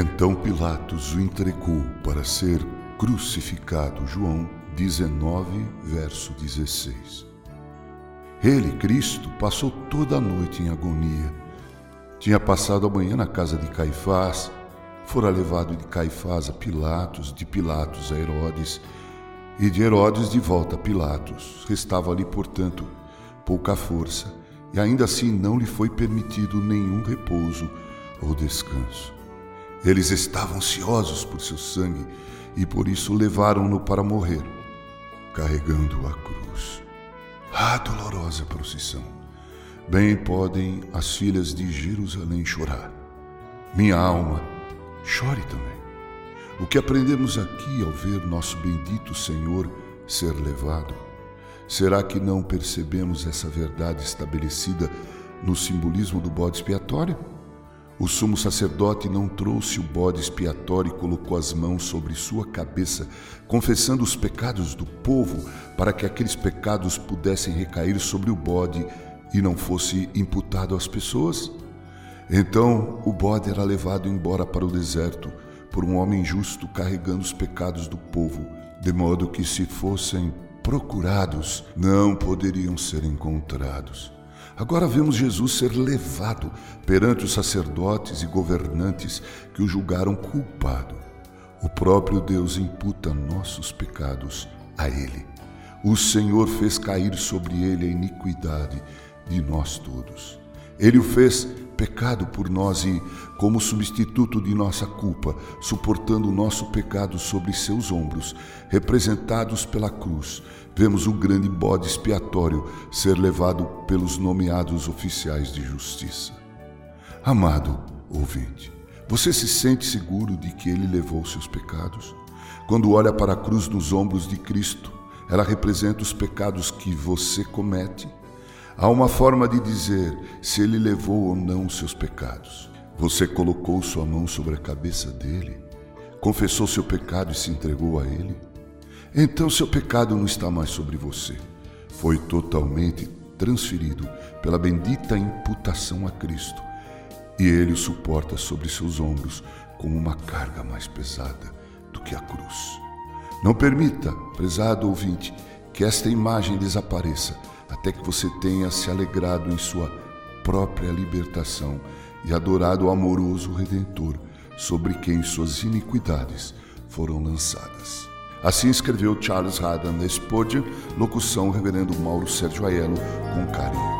Então Pilatos o entregou para ser crucificado. João 19, verso 16. Ele, Cristo, passou toda a noite em agonia. Tinha passado a manhã na casa de Caifás, fora levado de Caifás a Pilatos, de Pilatos a Herodes, e de Herodes de volta a Pilatos. Restava ali, portanto, pouca força, e ainda assim não lhe foi permitido nenhum repouso ou descanso. Eles estavam ansiosos por seu sangue e por isso levaram-no para morrer, carregando a cruz. Ah, dolorosa procissão! Bem podem as filhas de Jerusalém chorar. Minha alma, chore também. O que aprendemos aqui ao ver nosso bendito Senhor ser levado? Será que não percebemos essa verdade estabelecida no simbolismo do bode expiatório? O sumo sacerdote não trouxe o bode expiatório e colocou as mãos sobre sua cabeça, confessando os pecados do povo, para que aqueles pecados pudessem recair sobre o bode e não fosse imputado às pessoas? Então o bode era levado embora para o deserto por um homem justo carregando os pecados do povo, de modo que, se fossem procurados, não poderiam ser encontrados. Agora vemos Jesus ser levado perante os sacerdotes e governantes que o julgaram culpado. O próprio Deus imputa nossos pecados a ele. O Senhor fez cair sobre ele a iniquidade de nós todos. Ele o fez pecado por nós e, como substituto de nossa culpa, suportando o nosso pecado sobre seus ombros, representados pela cruz, vemos o grande bode expiatório ser levado pelos nomeados oficiais de justiça. Amado ouvinte, você se sente seguro de que ele levou seus pecados? Quando olha para a cruz nos ombros de Cristo, ela representa os pecados que você comete Há uma forma de dizer se ele levou ou não os seus pecados. Você colocou sua mão sobre a cabeça dele, confessou seu pecado e se entregou a ele. Então seu pecado não está mais sobre você. Foi totalmente transferido pela bendita imputação a Cristo. E ele o suporta sobre seus ombros como uma carga mais pesada do que a cruz. Não permita, prezado ouvinte, que esta imagem desapareça até que você tenha se alegrado em sua própria libertação e adorado o amoroso Redentor, sobre quem suas iniquidades foram lançadas. Assim escreveu Charles Haddon Spurgeon, locução Reverendo Mauro Sérgio Aiello, com carinho.